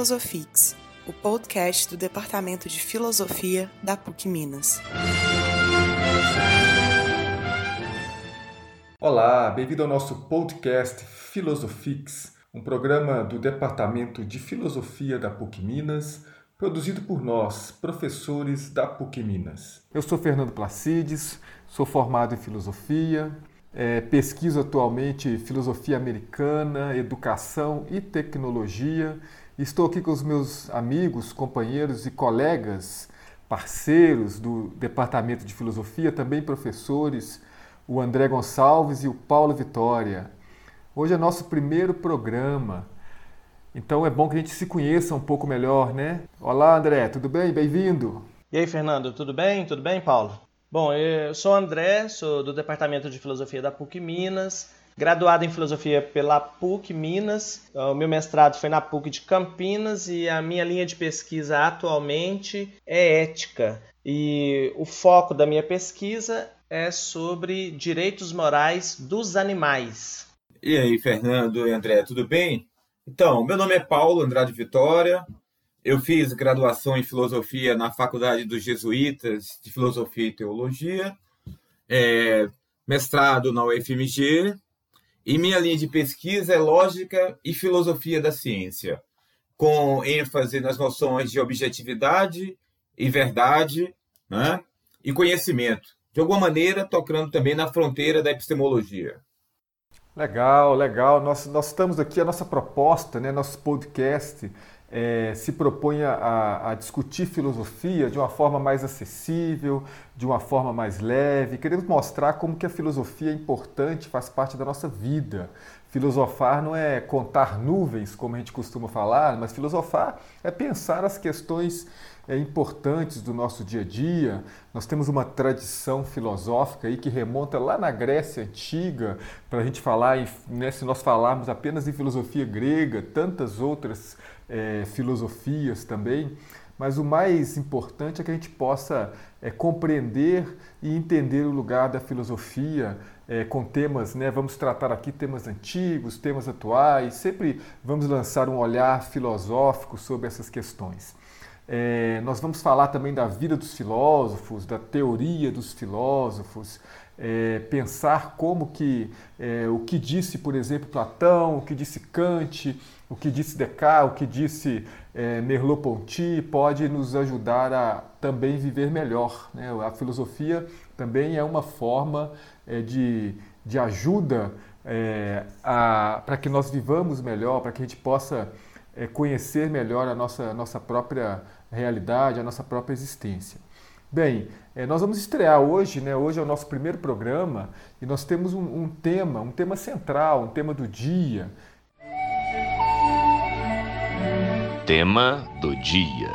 Filosofix, o podcast do Departamento de Filosofia da PUC Minas. Olá, bem-vindo ao nosso podcast Filosofix, um programa do Departamento de Filosofia da PUC Minas, produzido por nós, professores da PUC Minas. Eu sou Fernando Placides, sou formado em filosofia, é, pesquiso atualmente filosofia americana, educação e tecnologia. Estou aqui com os meus amigos, companheiros e colegas, parceiros do Departamento de Filosofia, também professores, o André Gonçalves e o Paulo Vitória. Hoje é nosso primeiro programa, então é bom que a gente se conheça um pouco melhor, né? Olá, André, tudo bem? Bem-vindo. E aí, Fernando, tudo bem? Tudo bem, Paulo? Bom, eu sou o André, sou do Departamento de Filosofia da PUC Minas, graduado em Filosofia pela PUC Minas. O meu mestrado foi na PUC de Campinas e a minha linha de pesquisa atualmente é ética. E o foco da minha pesquisa é sobre direitos morais dos animais. E aí, Fernando e André, tudo bem? Então, meu nome é Paulo Andrade Vitória, eu fiz graduação em filosofia na Faculdade dos Jesuítas de Filosofia e Teologia, é, mestrado na UFMG, e minha linha de pesquisa é lógica e filosofia da ciência, com ênfase nas noções de objetividade e verdade né, e conhecimento, de alguma maneira tocando também na fronteira da epistemologia. Legal, legal. Nós, nós estamos aqui, a nossa proposta, né, nosso podcast é, se propõe a, a, discutir filosofia de uma forma mais acessível, de uma forma mais leve. Queremos mostrar como que a filosofia é importante, faz parte da nossa vida. Filosofar não é contar nuvens, como a gente costuma falar, mas filosofar é pensar as questões é, importantes do nosso dia a dia. Nós temos uma tradição filosófica aí que remonta lá na Grécia Antiga, para a gente falar, em, né, se nós falarmos apenas em filosofia grega, tantas outras é, filosofias também, mas o mais importante é que a gente possa é, compreender e entender o lugar da filosofia é, com temas, né? Vamos tratar aqui temas antigos, temas atuais, sempre vamos lançar um olhar filosófico sobre essas questões. É, nós vamos falar também da vida dos filósofos, da teoria dos filósofos, é, pensar como que é, o que disse, por exemplo, Platão, o que disse Kant, o que disse Descartes, o que disse é, Merleau-Ponty pode nos ajudar a também viver melhor. Né? A filosofia também é uma forma é, de, de ajuda é, para que nós vivamos melhor, para que a gente possa é, conhecer melhor a nossa, nossa própria realidade, a nossa própria existência. Bem, é, nós vamos estrear hoje, né? Hoje é o nosso primeiro programa e nós temos um, um tema, um tema central, um tema do dia. Tema do dia.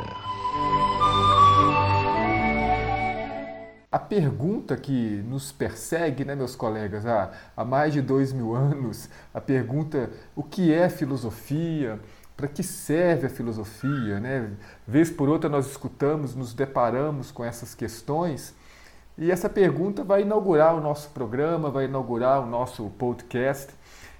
A pergunta que nos persegue, né, meus colegas, há, há mais de dois mil anos, a pergunta o que é filosofia, para que serve a filosofia? Né? Vez por outra nós escutamos, nos deparamos com essas questões e essa pergunta vai inaugurar o nosso programa, vai inaugurar o nosso podcast.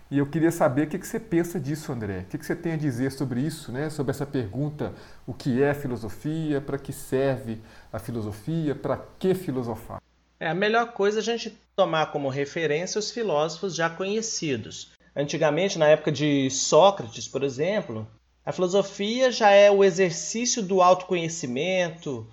E eu queria saber o que você pensa disso, André. O que você tem a dizer sobre isso, né? sobre essa pergunta: o que é filosofia, para que serve a filosofia, para que filosofar? É a melhor coisa a gente tomar como referência os filósofos já conhecidos. Antigamente, na época de Sócrates, por exemplo, a filosofia já é o exercício do autoconhecimento,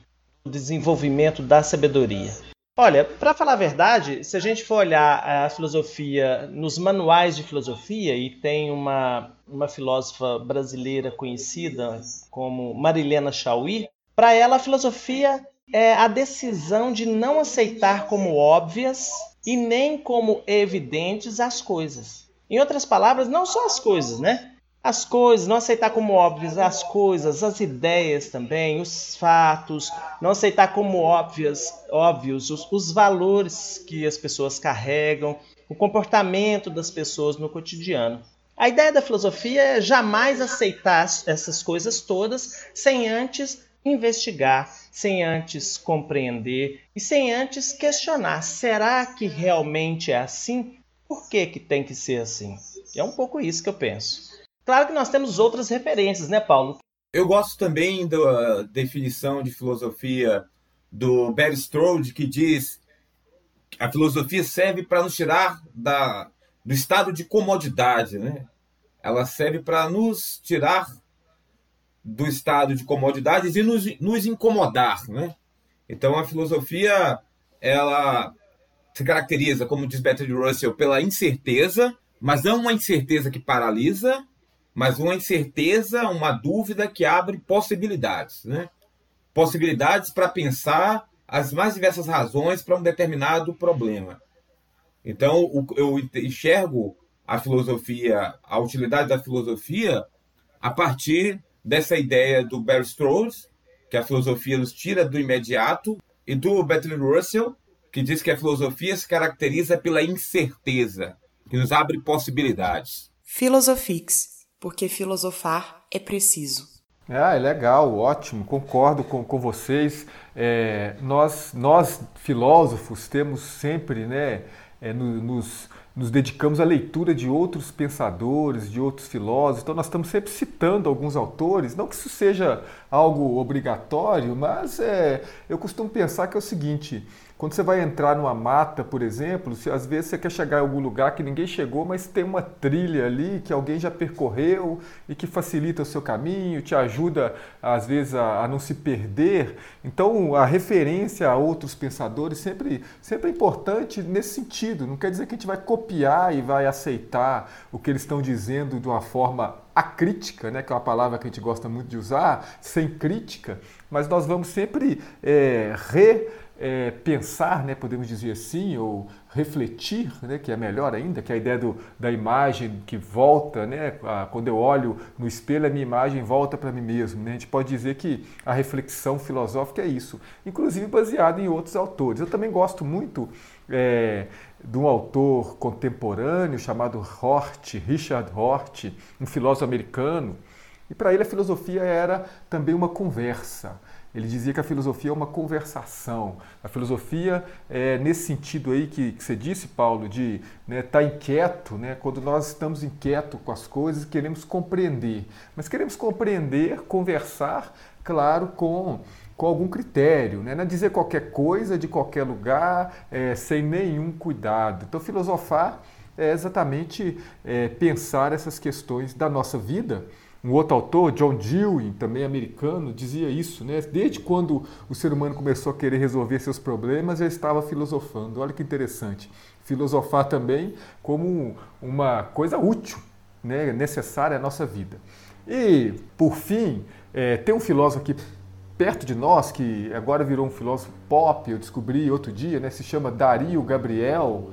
do desenvolvimento da sabedoria. Olha, para falar a verdade, se a gente for olhar a filosofia nos manuais de filosofia, e tem uma, uma filósofa brasileira conhecida como Marilena Chauí, para ela a filosofia é a decisão de não aceitar como óbvias e nem como evidentes as coisas. Em outras palavras, não só as coisas, né? As coisas, não aceitar como óbvias as coisas, as ideias também, os fatos, não aceitar como óbvias, óbvios os, os valores que as pessoas carregam, o comportamento das pessoas no cotidiano. A ideia da filosofia é jamais aceitar essas coisas todas sem antes investigar, sem antes compreender e sem antes questionar: será que realmente é assim? Por que, que tem que ser assim? É um pouco isso que eu penso. Claro que nós temos outras referências, né, Paulo? Eu gosto também da definição de filosofia do Barry Strode, que diz que a filosofia serve para nos tirar da, do estado de comodidade, né? Ela serve para nos tirar do estado de comodidades e nos, nos incomodar, né? Então a filosofia ela se caracteriza, como diz Bertrand Russell, pela incerteza, mas não uma incerteza que paralisa, mas uma incerteza, uma dúvida que abre possibilidades, né? Possibilidades para pensar as mais diversas razões para um determinado problema. Então, eu enxergo a filosofia, a utilidade da filosofia a partir dessa ideia do Barry Strauss, que a filosofia nos tira do imediato, e do Bertrand Russell, que diz que a filosofia se caracteriza pela incerteza, que nos abre possibilidades. Filosofix porque filosofar é preciso. Ah, é legal, ótimo, concordo com, com vocês. É, nós, nós, filósofos, temos sempre, né, é, no, nos, nos dedicamos à leitura de outros pensadores, de outros filósofos, então nós estamos sempre citando alguns autores, não que isso seja algo obrigatório, mas é, eu costumo pensar que é o seguinte: quando você vai entrar numa mata, por exemplo, se, às vezes você quer chegar em algum lugar que ninguém chegou, mas tem uma trilha ali que alguém já percorreu e que facilita o seu caminho, te ajuda, às vezes, a, a não se perder. Então, a referência a outros pensadores sempre, sempre é importante nesse sentido. Não quer dizer que a gente vai copiar e vai aceitar o que eles estão dizendo de uma forma acrítica, né, que é uma palavra que a gente gosta muito de usar, sem crítica, mas nós vamos sempre é, re é, pensar, né, podemos dizer assim, ou refletir, né, que é melhor ainda, que a ideia do, da imagem que volta, né, a, quando eu olho no espelho, a minha imagem volta para mim mesmo. Né? A gente pode dizer que a reflexão filosófica é isso, inclusive baseado em outros autores. Eu também gosto muito é, de um autor contemporâneo chamado Hort, Richard Hort, um filósofo americano, e para ele a filosofia era também uma conversa. Ele dizia que a filosofia é uma conversação. A filosofia é nesse sentido aí que, que você disse, Paulo, de estar né, tá inquieto, né, quando nós estamos inquietos com as coisas, queremos compreender. Mas queremos compreender, conversar, claro, com, com algum critério. Né? Não é dizer qualquer coisa de qualquer lugar, é, sem nenhum cuidado. Então, filosofar é exatamente é, pensar essas questões da nossa vida um outro autor, John Dewey, também americano, dizia isso, né? Desde quando o ser humano começou a querer resolver seus problemas, já estava filosofando. Olha que interessante. Filosofar também como uma coisa útil, né? necessária à nossa vida. E, por fim, é, tem um filósofo aqui perto de nós, que agora virou um filósofo pop, eu descobri outro dia, né? se chama Dario Gabriel.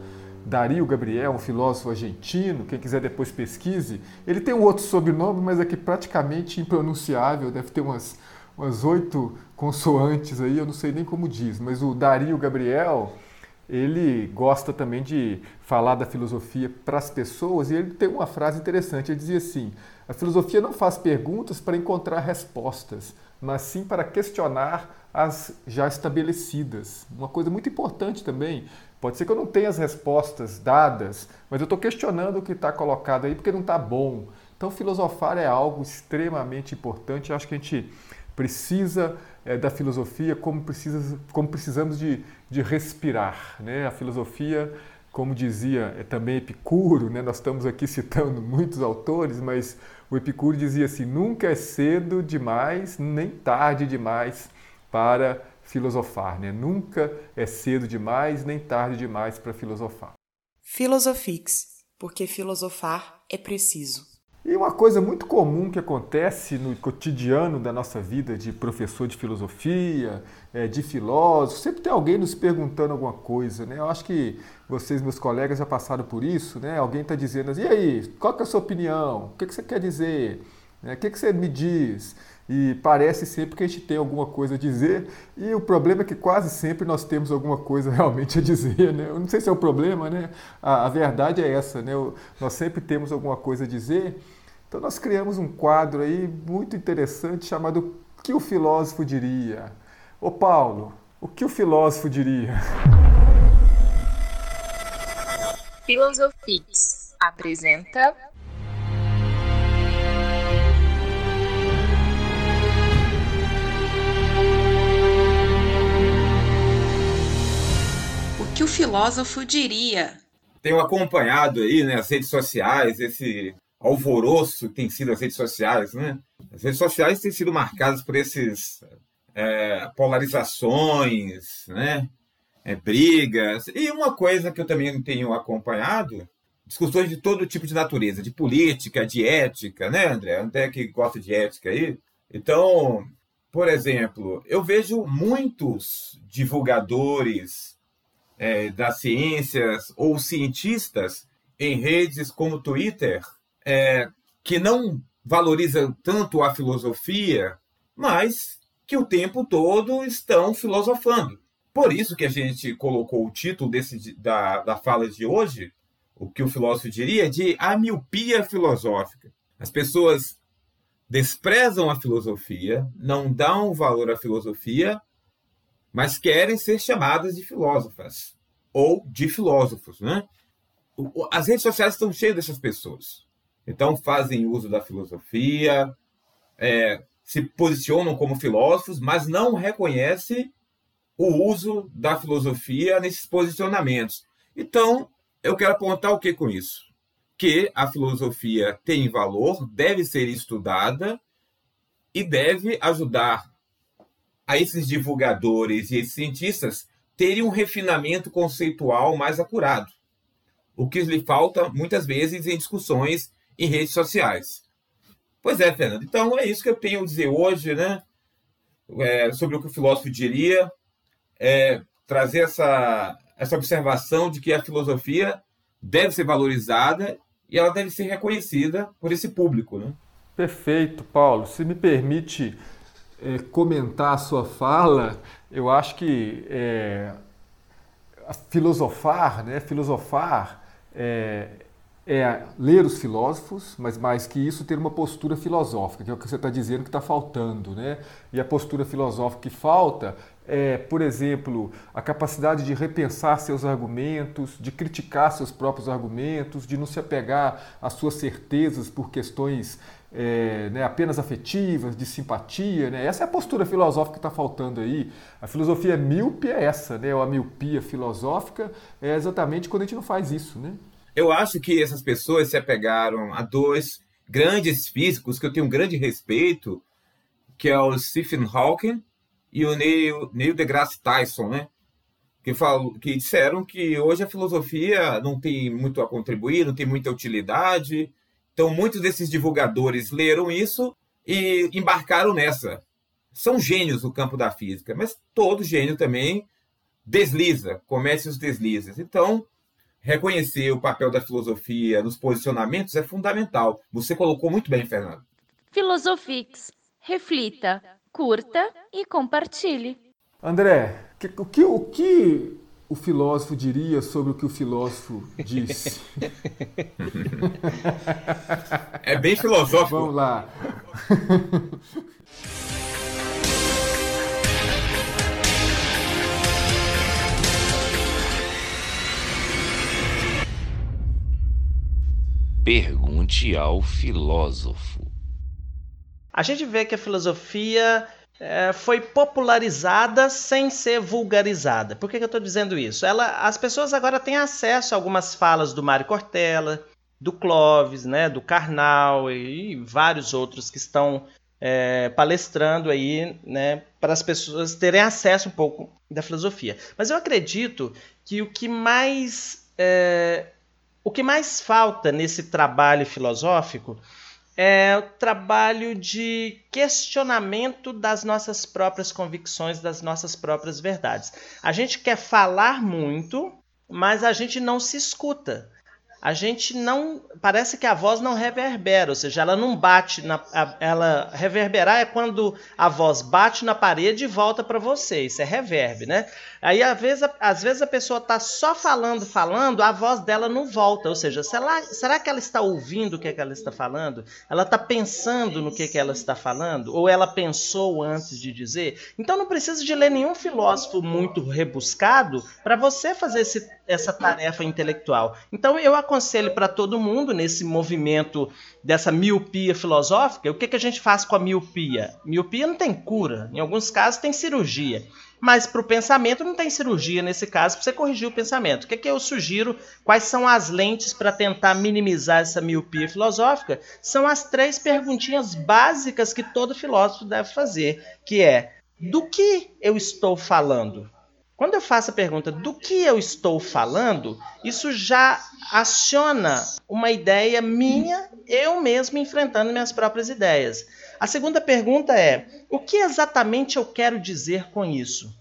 Dario Gabriel, um filósofo argentino, quem quiser depois pesquise. Ele tem um outro sobrenome, mas é que praticamente impronunciável, deve ter umas, umas oito consoantes aí, eu não sei nem como diz, mas o Dario Gabriel, ele gosta também de falar da filosofia para as pessoas e ele tem uma frase interessante, ele dizia assim, a filosofia não faz perguntas para encontrar respostas, mas sim para questionar as já estabelecidas. Uma coisa muito importante também, Pode ser que eu não tenha as respostas dadas, mas eu estou questionando o que está colocado aí porque não está bom. Então, filosofar é algo extremamente importante. Eu acho que a gente precisa é, da filosofia como, precisa, como precisamos de, de respirar. Né? A filosofia, como dizia é, também Epicuro, né? nós estamos aqui citando muitos autores, mas o Epicuro dizia assim: nunca é cedo demais, nem tarde demais para filosofar, né? Nunca é cedo demais nem tarde demais para filosofar. Filosofix, porque filosofar é preciso. E uma coisa muito comum que acontece no cotidiano da nossa vida de professor de filosofia, é, de filósofo, sempre tem alguém nos perguntando alguma coisa, né? Eu acho que vocês, meus colegas, já passaram por isso, né? Alguém está dizendo assim, e aí, qual é a sua opinião? O que, que você quer dizer? O que, que você me diz? E parece sempre que a gente tem alguma coisa a dizer, e o problema é que quase sempre nós temos alguma coisa realmente a dizer, né? Eu não sei se é o problema, né? A, a verdade é essa, né? Nós sempre temos alguma coisa a dizer, então nós criamos um quadro aí muito interessante chamado O que o filósofo diria? Ô Paulo, o que o filósofo diria? Filosofix apresenta filósofo diria? Tenho acompanhado aí, né, as redes sociais, esse alvoroço que tem sido as redes sociais, né? As redes sociais têm sido marcadas por esses é, polarizações, né? É, brigas. E uma coisa que eu também tenho acompanhado, discussões de todo tipo de natureza, de política, de ética, né, André? André que gosta de ética aí. Então, por exemplo, eu vejo muitos divulgadores é, das ciências ou cientistas em redes como Twitter é, que não valorizam tanto a filosofia, mas que o tempo todo estão filosofando. Por isso que a gente colocou o título desse, da, da fala de hoje, o que o filósofo diria, de a miopia filosófica. As pessoas desprezam a filosofia, não dão valor à filosofia, mas querem ser chamadas de filósofas ou de filósofos. Né? As redes sociais estão cheias dessas pessoas. Então, fazem uso da filosofia, é, se posicionam como filósofos, mas não reconhecem o uso da filosofia nesses posicionamentos. Então, eu quero apontar o que com isso? Que a filosofia tem valor, deve ser estudada e deve ajudar a esses divulgadores e esses cientistas terem um refinamento conceitual mais acurado. O que lhe falta muitas vezes em discussões em redes sociais. Pois é, Fernando. Então é isso que eu tenho a dizer hoje, né? É, sobre o que o filósofo diria, é, trazer essa, essa observação de que a filosofia deve ser valorizada e ela deve ser reconhecida por esse público, né? Perfeito, Paulo. Se me permite é, comentar a sua fala, eu acho que é, filosofar, né? Filosofar é, é ler os filósofos, mas mais que isso, ter uma postura filosófica, que é o que você está dizendo que está faltando. Né? E a postura filosófica que falta é, por exemplo, a capacidade de repensar seus argumentos, de criticar seus próprios argumentos, de não se apegar às suas certezas por questões é, né, apenas afetivas, de simpatia. Né? Essa é a postura filosófica que está faltando aí. A filosofia míope é essa, né? ou a miopia filosófica é exatamente quando a gente não faz isso. Né? Eu acho que essas pessoas se apegaram a dois grandes físicos que eu tenho um grande respeito, que é o Stephen Hawking e o Neil, Neil deGrasse Tyson, né? Que, falam, que disseram que hoje a filosofia não tem muito a contribuir, não tem muita utilidade. Então, muitos desses divulgadores leram isso e embarcaram nessa. São gênios no campo da física, mas todo gênio também desliza, comete os deslizes. Então, reconhecer o papel da filosofia nos posicionamentos é fundamental. Você colocou muito bem, Fernando. Filosofix. Reflita, curta e compartilhe. André, o que, o que o filósofo diria sobre o que o filósofo disse? É bem filosófico. Vamos lá. Pergunte ao filósofo. A gente vê que a filosofia é, foi popularizada sem ser vulgarizada. Por que, que eu estou dizendo isso? Ela, as pessoas agora têm acesso a algumas falas do Mário Cortella, do Clóvis, né, do Karnal e vários outros que estão é, palestrando aí, né, para as pessoas terem acesso um pouco da filosofia. Mas eu acredito que o que mais é, o que mais falta nesse trabalho filosófico é o trabalho de questionamento das nossas próprias convicções, das nossas próprias verdades. A gente quer falar muito, mas a gente não se escuta a gente não. Parece que a voz não reverbera, ou seja, ela não bate na. Ela reverberar é quando a voz bate na parede e volta para você. Isso é reverb, né? Aí às vezes, às vezes a pessoa está só falando, falando, a voz dela não volta. Ou seja, será, será que ela está ouvindo o que, é que ela está falando? Ela está pensando no que, é que ela está falando? Ou ela pensou antes de dizer? Então não precisa de ler nenhum filósofo muito rebuscado para você fazer esse, essa tarefa intelectual. Então eu aconselho para todo mundo nesse movimento dessa miopia filosófica, o que, que a gente faz com a miopia? Miopia não tem cura, em alguns casos tem cirurgia. Mas para o pensamento não tem cirurgia nesse caso para você corrigir o pensamento. O que, que eu sugiro? Quais são as lentes para tentar minimizar essa miopia filosófica? São as três perguntinhas básicas que todo filósofo deve fazer, que é do que eu estou falando? Quando eu faço a pergunta do que eu estou falando, isso já aciona uma ideia minha, eu mesmo enfrentando minhas próprias ideias. A segunda pergunta é: o que exatamente eu quero dizer com isso?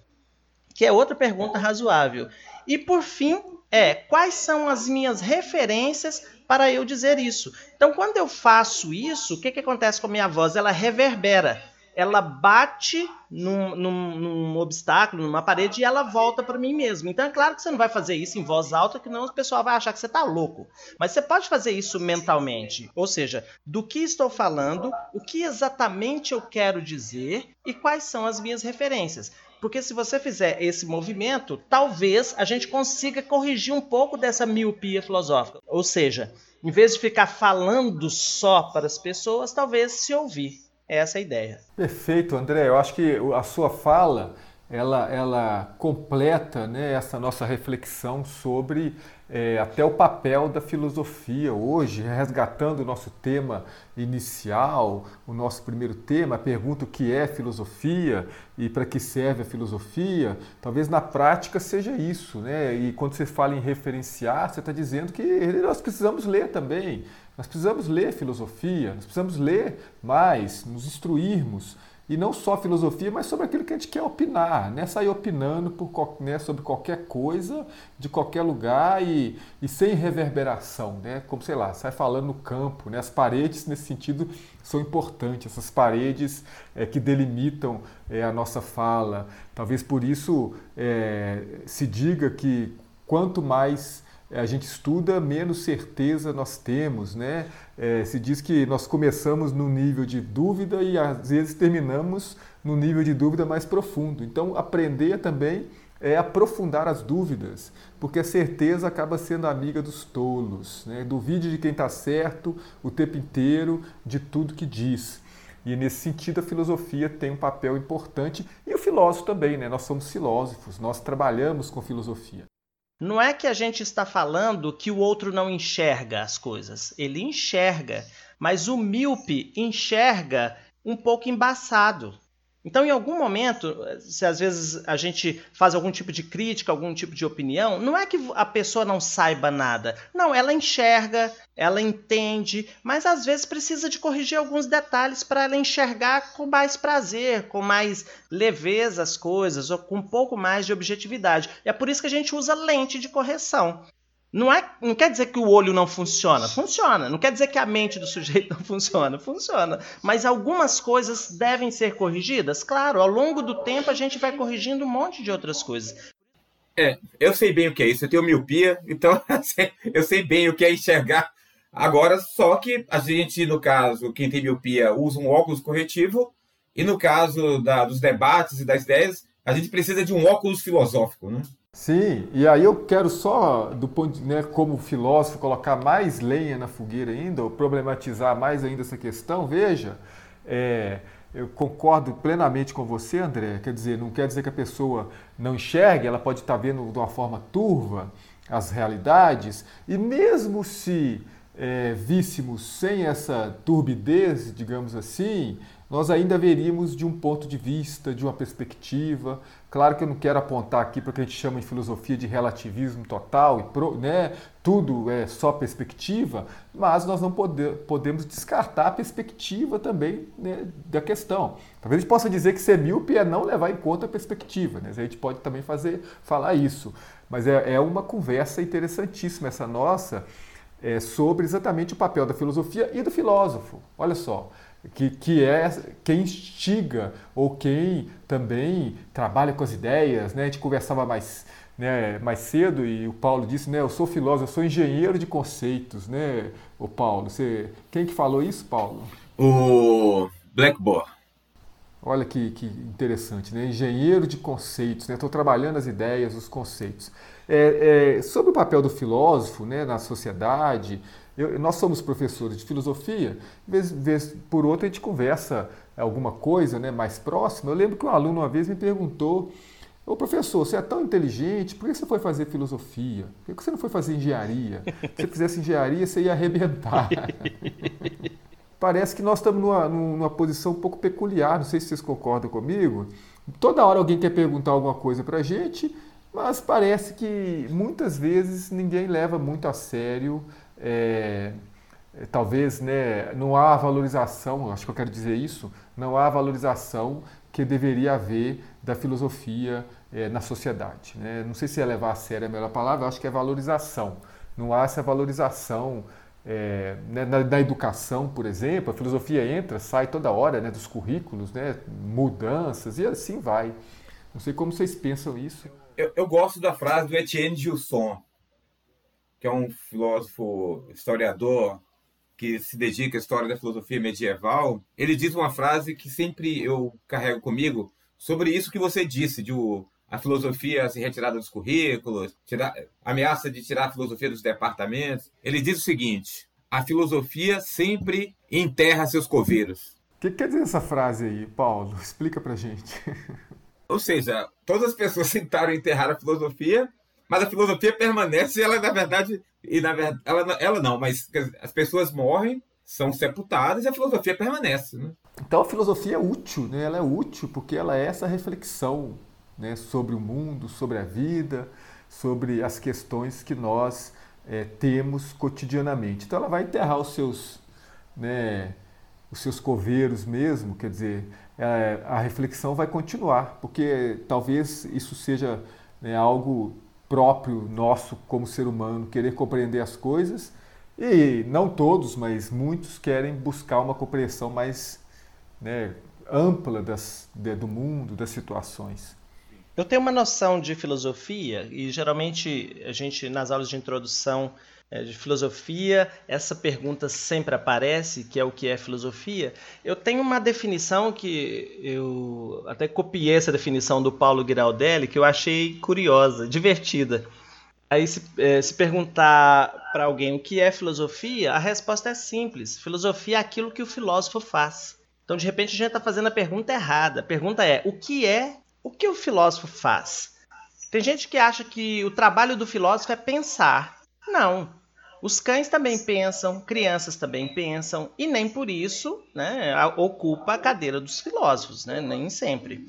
Que é outra pergunta razoável. E por fim, é quais são as minhas referências para eu dizer isso? Então, quando eu faço isso, o que, que acontece com a minha voz? Ela reverbera ela bate num, num, num, obstáculo, numa parede e ela volta para mim mesmo. Então é claro que você não vai fazer isso em voz alta, que não o pessoal vai achar que você está louco. Mas você pode fazer isso mentalmente. Ou seja, do que estou falando, o que exatamente eu quero dizer e quais são as minhas referências. Porque se você fizer esse movimento, talvez a gente consiga corrigir um pouco dessa miopia filosófica. Ou seja, em vez de ficar falando só para as pessoas, talvez se ouvir. É essa a ideia. Perfeito, André. Eu acho que a sua fala ela, ela completa né, essa nossa reflexão sobre é, até o papel da filosofia hoje, resgatando o nosso tema inicial, o nosso primeiro tema, a pergunta o que é filosofia e para que serve a filosofia, talvez na prática seja isso. Né? E quando você fala em referenciar, você está dizendo que nós precisamos ler também. Nós precisamos ler filosofia, nós precisamos ler mais, nos instruirmos. E não só filosofia, mas sobre aquilo que a gente quer opinar, né? Sair opinando por, né, sobre qualquer coisa, de qualquer lugar e, e sem reverberação, né? Como, sei lá, sai falando no campo, né? As paredes, nesse sentido, são importantes. Essas paredes é, que delimitam é, a nossa fala. Talvez por isso é, se diga que quanto mais a gente estuda, menos certeza nós temos, né? É, se diz que nós começamos no nível de dúvida e às vezes terminamos no nível de dúvida mais profundo. Então, aprender também é aprofundar as dúvidas, porque a certeza acaba sendo amiga dos tolos. Né? Duvide de quem está certo o tempo inteiro de tudo que diz. E nesse sentido a filosofia tem um papel importante e o filósofo também, né? Nós somos filósofos, nós trabalhamos com filosofia. Não é que a gente está falando que o outro não enxerga as coisas. Ele enxerga, mas o míope enxerga um pouco embaçado. Então, em algum momento, se às vezes a gente faz algum tipo de crítica, algum tipo de opinião, não é que a pessoa não saiba nada. Não, ela enxerga, ela entende, mas às vezes precisa de corrigir alguns detalhes para ela enxergar com mais prazer, com mais leveza as coisas, ou com um pouco mais de objetividade. E é por isso que a gente usa lente de correção. Não, é, não quer dizer que o olho não funciona. Funciona. Não quer dizer que a mente do sujeito não funciona. Funciona. Mas algumas coisas devem ser corrigidas? Claro, ao longo do tempo a gente vai corrigindo um monte de outras coisas. É, eu sei bem o que é isso. Eu tenho miopia, então eu sei bem o que é enxergar. Agora, só que a gente, no caso, quem tem miopia, usa um óculos corretivo, e no caso da, dos debates e das ideias, a gente precisa de um óculos filosófico, né? Sim, e aí eu quero só, do ponto de, né, como filósofo, colocar mais lenha na fogueira ainda, ou problematizar mais ainda essa questão. Veja, é, eu concordo plenamente com você, André. Quer dizer, não quer dizer que a pessoa não enxergue, ela pode estar vendo de uma forma turva as realidades, e mesmo se é, víssemos sem essa turbidez, digamos assim, nós ainda veríamos de um ponto de vista, de uma perspectiva. Claro que eu não quero apontar aqui para o que a gente chama de filosofia de relativismo total, e pro, né, tudo é só perspectiva, mas nós não pode, podemos descartar a perspectiva também né, da questão. Talvez a gente possa dizer que ser míope é não levar em conta a perspectiva, né? a gente pode também fazer, falar isso. Mas é, é uma conversa interessantíssima essa nossa é, sobre exatamente o papel da filosofia e do filósofo. Olha só, que, que é quem instiga ou quem também trabalha com as ideias. Né? A gente conversava mais, né, mais cedo e o Paulo disse, né, eu sou filósofo, eu sou engenheiro de conceitos, né, o Paulo. Você, quem que falou isso, Paulo? O Blackboard. Olha que, que interessante, né? Engenheiro de conceitos, né? Estou trabalhando as ideias, os conceitos. É, é, sobre o papel do filósofo né, na sociedade, eu, nós somos professores de filosofia, vez, vez por outra a gente conversa alguma coisa né, mais próxima. Eu lembro que um aluno uma vez me perguntou Ô professor, você é tão inteligente, por que você foi fazer filosofia? Por que você não foi fazer engenharia? Se você fizesse engenharia, você ia arrebentar. Parece que nós estamos numa, numa posição um pouco peculiar, não sei se vocês concordam comigo. Toda hora alguém quer perguntar alguma coisa para a gente, mas parece que muitas vezes ninguém leva muito a sério. É, talvez né, não há valorização, acho que eu quero dizer isso, não há valorização que deveria haver da filosofia é, na sociedade. Né? Não sei se é levar a sério a melhor palavra, acho que é valorização. Não há essa valorização é, né, na, na, educação, por exemplo, a filosofia entra, sai toda hora né, dos currículos, né, mudanças e assim vai. Não sei como vocês pensam isso. Eu, eu gosto da frase do Etienne Gilson, que é um filósofo historiador que se dedica à história da filosofia medieval. Ele diz uma frase que sempre eu carrego comigo, sobre isso que você disse, de o, a filosofia se retirar dos currículos, tirar, ameaça de tirar a filosofia dos departamentos. Ele diz o seguinte: a filosofia sempre enterra seus coveiros. O que quer dizer essa frase aí, Paulo? Explica pra gente. Ou seja, todas as pessoas tentaram enterrar a filosofia, mas a filosofia permanece, ela na verdade, e na verdade, ela, ela não, mas as pessoas morrem, são sepultadas e a filosofia permanece. Né? Então a filosofia é útil, né? ela é útil porque ela é essa reflexão né? sobre o mundo, sobre a vida, sobre as questões que nós é, temos cotidianamente. Então ela vai enterrar os seus, né, os seus coveiros mesmo, quer dizer, é, a reflexão vai continuar, porque talvez isso seja né, algo próprio nosso como ser humano, querer compreender as coisas, e não todos, mas muitos querem buscar uma compreensão mais né, ampla das, de, do mundo, das situações. Eu tenho uma noção de filosofia e geralmente a gente nas aulas de introdução é, de filosofia, essa pergunta sempre aparece, que é o que é filosofia. Eu tenho uma definição que eu até copiei essa definição do Paulo Giraldelli, que eu achei curiosa, divertida. Aí, se, é, se perguntar para alguém o que é filosofia, a resposta é simples: filosofia é aquilo que o filósofo faz. Então, de repente, a gente está fazendo a pergunta errada. A pergunta é: o que é o que o filósofo faz? Tem gente que acha que o trabalho do filósofo é pensar. Não. Os cães também pensam, crianças também pensam, e nem por isso né, ocupa a cadeira dos filósofos, né, nem sempre.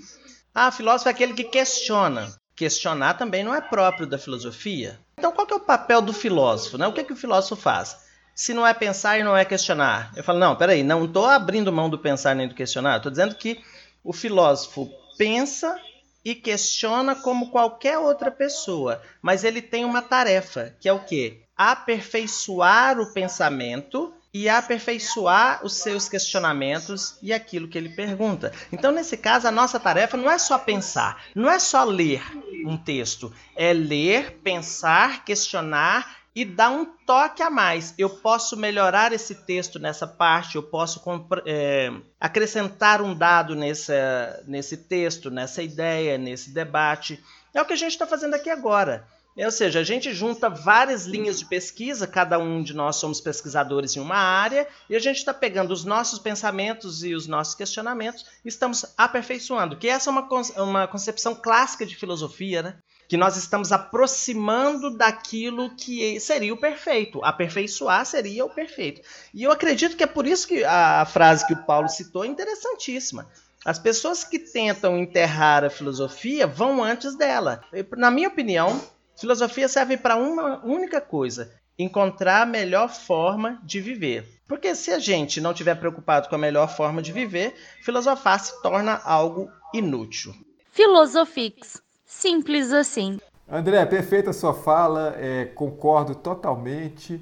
Ah, filósofo é aquele que questiona. Questionar também não é próprio da filosofia. Então, qual é o papel do filósofo? Né? O que, é que o filósofo faz? Se não é pensar e não é questionar. Eu falo, não, peraí, não estou abrindo mão do pensar nem do questionar. Estou dizendo que o filósofo pensa e questiona como qualquer outra pessoa, mas ele tem uma tarefa, que é o quê? Aperfeiçoar o pensamento e aperfeiçoar os seus questionamentos e aquilo que ele pergunta. Então, nesse caso, a nossa tarefa não é só pensar, não é só ler um texto, é ler, pensar, questionar e dar um toque a mais. Eu posso melhorar esse texto nessa parte, eu posso é, acrescentar um dado nesse texto, nessa ideia, nesse debate. É o que a gente está fazendo aqui agora. Ou seja, a gente junta várias linhas de pesquisa, cada um de nós somos pesquisadores em uma área, e a gente está pegando os nossos pensamentos e os nossos questionamentos e estamos aperfeiçoando, que essa é uma, uma concepção clássica de filosofia, né? que nós estamos aproximando daquilo que seria o perfeito. Aperfeiçoar seria o perfeito. E eu acredito que é por isso que a frase que o Paulo citou é interessantíssima. As pessoas que tentam enterrar a filosofia vão antes dela. Na minha opinião, filosofia serve para uma única coisa: encontrar a melhor forma de viver. Porque se a gente não estiver preocupado com a melhor forma de viver, filosofar se torna algo inútil. Filosofix Simples assim. André, perfeita a sua fala, é, concordo totalmente.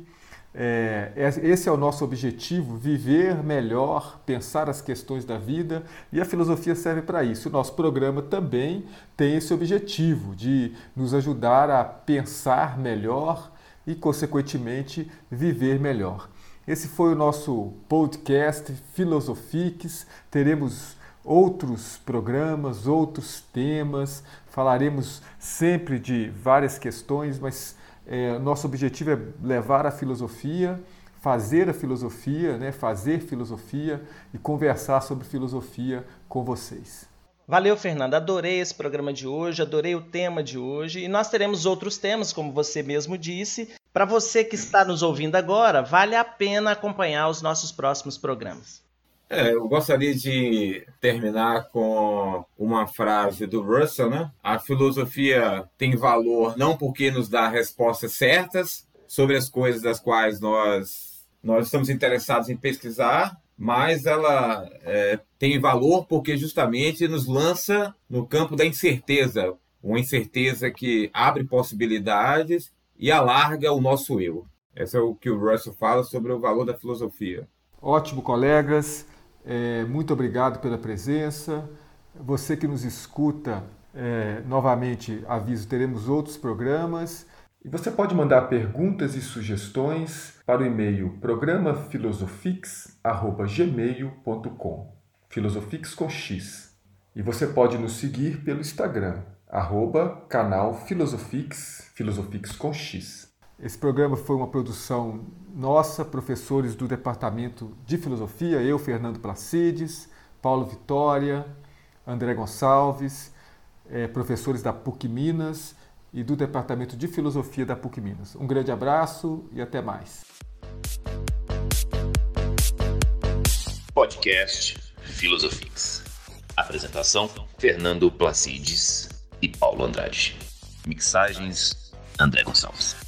É, esse é o nosso objetivo: viver melhor, pensar as questões da vida e a filosofia serve para isso. O nosso programa também tem esse objetivo de nos ajudar a pensar melhor e, consequentemente, viver melhor. Esse foi o nosso podcast Filosofiques. Teremos outros programas, outros temas, falaremos sempre de várias questões, mas é, nosso objetivo é levar a filosofia, fazer a filosofia, né, fazer filosofia e conversar sobre filosofia com vocês. Valeu, Fernando. Adorei esse programa de hoje, adorei o tema de hoje. E nós teremos outros temas, como você mesmo disse. Para você que está nos ouvindo agora, vale a pena acompanhar os nossos próximos programas. É, eu gostaria de terminar com uma frase do Russell, né? A filosofia tem valor não porque nos dá respostas certas sobre as coisas das quais nós, nós estamos interessados em pesquisar, mas ela é, tem valor porque justamente nos lança no campo da incerteza, uma incerteza que abre possibilidades e alarga o nosso eu. Esse é o que o Russell fala sobre o valor da filosofia. Ótimo, colegas. É, muito obrigado pela presença. Você que nos escuta, é, novamente aviso, teremos outros programas. E você pode mandar perguntas e sugestões para o e-mail programafilosofix.gmail.com Filosofix com X. E você pode nos seguir pelo Instagram, arroba canal Filosofix, Filosofix com X. Esse programa foi uma produção nossa, professores do Departamento de Filosofia, eu, Fernando Placides, Paulo Vitória, André Gonçalves, é, professores da PUC Minas e do Departamento de Filosofia da PUC Minas. Um grande abraço e até mais. Podcast Filosofix. Apresentação: Fernando Placides e Paulo Andrade. Mixagens: André Gonçalves.